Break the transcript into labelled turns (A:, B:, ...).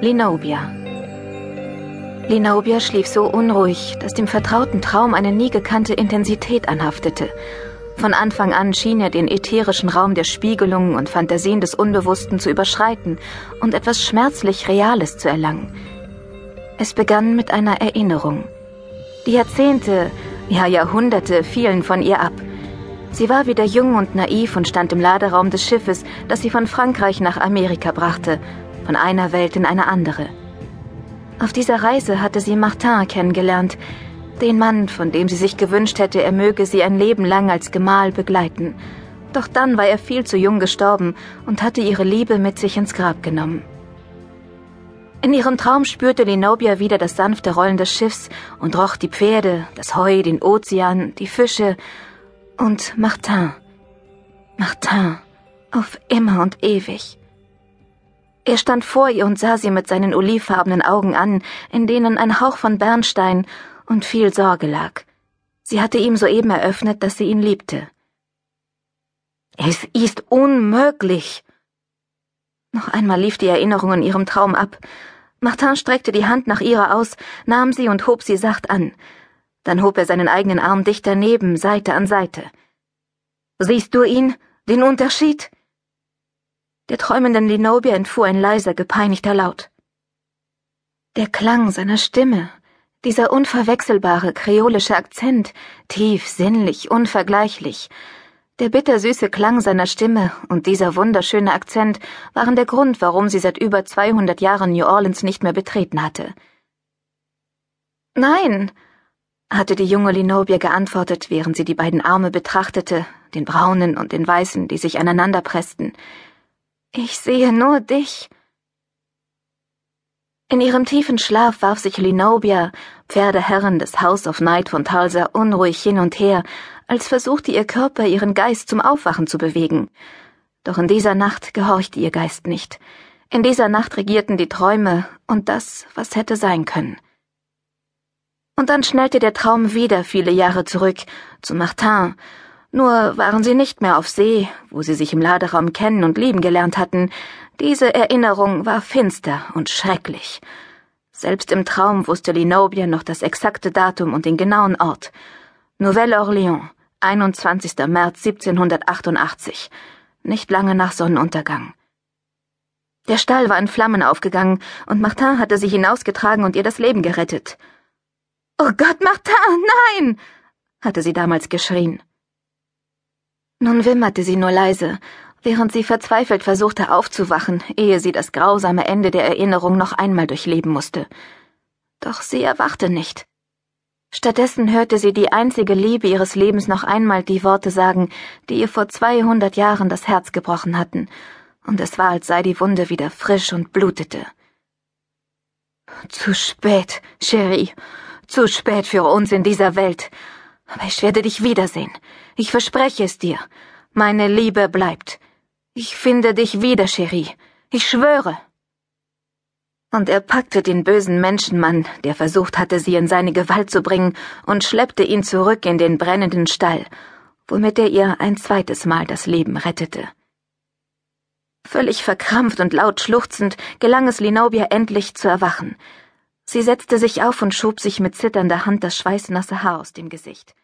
A: Linobia. Linobia schlief so unruhig, dass dem vertrauten Traum eine nie gekannte Intensität anhaftete. Von Anfang an schien er den ätherischen Raum der Spiegelungen und Fantasien des Unbewussten zu überschreiten und etwas schmerzlich Reales zu erlangen. Es begann mit einer Erinnerung. Die Jahrzehnte, ja Jahrhunderte fielen von ihr ab. Sie war wieder jung und naiv und stand im Laderaum des Schiffes, das sie von Frankreich nach Amerika brachte, von einer Welt in eine andere. Auf dieser Reise hatte sie Martin kennengelernt, den Mann, von dem sie sich gewünscht hätte, er möge sie ein Leben lang als Gemahl begleiten. Doch dann war er viel zu jung gestorben und hatte ihre Liebe mit sich ins Grab genommen. In ihrem Traum spürte Lenobia wieder das sanfte Rollen des Schiffs und roch die Pferde, das Heu, den Ozean, die Fische und Martin. Martin. Auf immer und ewig. Er stand vor ihr und sah sie mit seinen olivfarbenen Augen an, in denen ein Hauch von Bernstein und viel Sorge lag. Sie hatte ihm soeben eröffnet, dass sie ihn liebte. Es ist unmöglich. Noch einmal lief die Erinnerung in ihrem Traum ab. Martin streckte die Hand nach ihrer aus, nahm sie und hob sie sacht an. Dann hob er seinen eigenen Arm dicht daneben, Seite an Seite. Siehst du ihn, den Unterschied? Der träumenden Linobia entfuhr ein leiser, gepeinigter Laut. Der Klang seiner Stimme, dieser unverwechselbare kreolische Akzent, tief, sinnlich, unvergleichlich, der bittersüße Klang seiner Stimme und dieser wunderschöne Akzent waren der Grund, warum sie seit über 200 Jahren New Orleans nicht mehr betreten hatte. Nein, hatte die junge Linobia geantwortet, während sie die beiden Arme betrachtete, den braunen und den weißen, die sich aneinander pressten. Ich sehe nur dich. In ihrem tiefen Schlaf warf sich Linobia, Pferdeherrin des House of Night von Talsa, unruhig hin und her, als versuchte ihr Körper ihren Geist zum Aufwachen zu bewegen. Doch in dieser Nacht gehorchte ihr Geist nicht. In dieser Nacht regierten die Träume und das, was hätte sein können. Und dann schnellte der Traum wieder viele Jahre zurück zu Martin, nur waren sie nicht mehr auf See, wo sie sich im Laderaum kennen und lieben gelernt hatten. Diese Erinnerung war finster und schrecklich. Selbst im Traum wusste Linobia noch das exakte Datum und den genauen Ort. Nouvelle-Orléans, 21. März 1788, nicht lange nach Sonnenuntergang. Der Stall war in Flammen aufgegangen, und Martin hatte sie hinausgetragen und ihr das Leben gerettet. Oh Gott, Martin, nein! hatte sie damals geschrien. Nun wimmerte sie nur leise, während sie verzweifelt versuchte aufzuwachen, ehe sie das grausame Ende der Erinnerung noch einmal durchleben musste. Doch sie erwachte nicht. Stattdessen hörte sie die einzige Liebe ihres Lebens noch einmal die Worte sagen, die ihr vor zweihundert Jahren das Herz gebrochen hatten, und es war, als sei die Wunde wieder frisch und blutete. Zu spät, Cherie, zu spät für uns in dieser Welt. Aber ich werde dich wiedersehen. Ich verspreche es dir. Meine Liebe bleibt. Ich finde dich wieder, Cherie. Ich schwöre. Und er packte den bösen Menschenmann, der versucht hatte, sie in seine Gewalt zu bringen, und schleppte ihn zurück in den brennenden Stall, womit er ihr ein zweites Mal das Leben rettete. Völlig verkrampft und laut schluchzend gelang es Linobia endlich zu erwachen. Sie setzte sich auf und schob sich mit zitternder Hand das schweißnasse Haar aus dem Gesicht.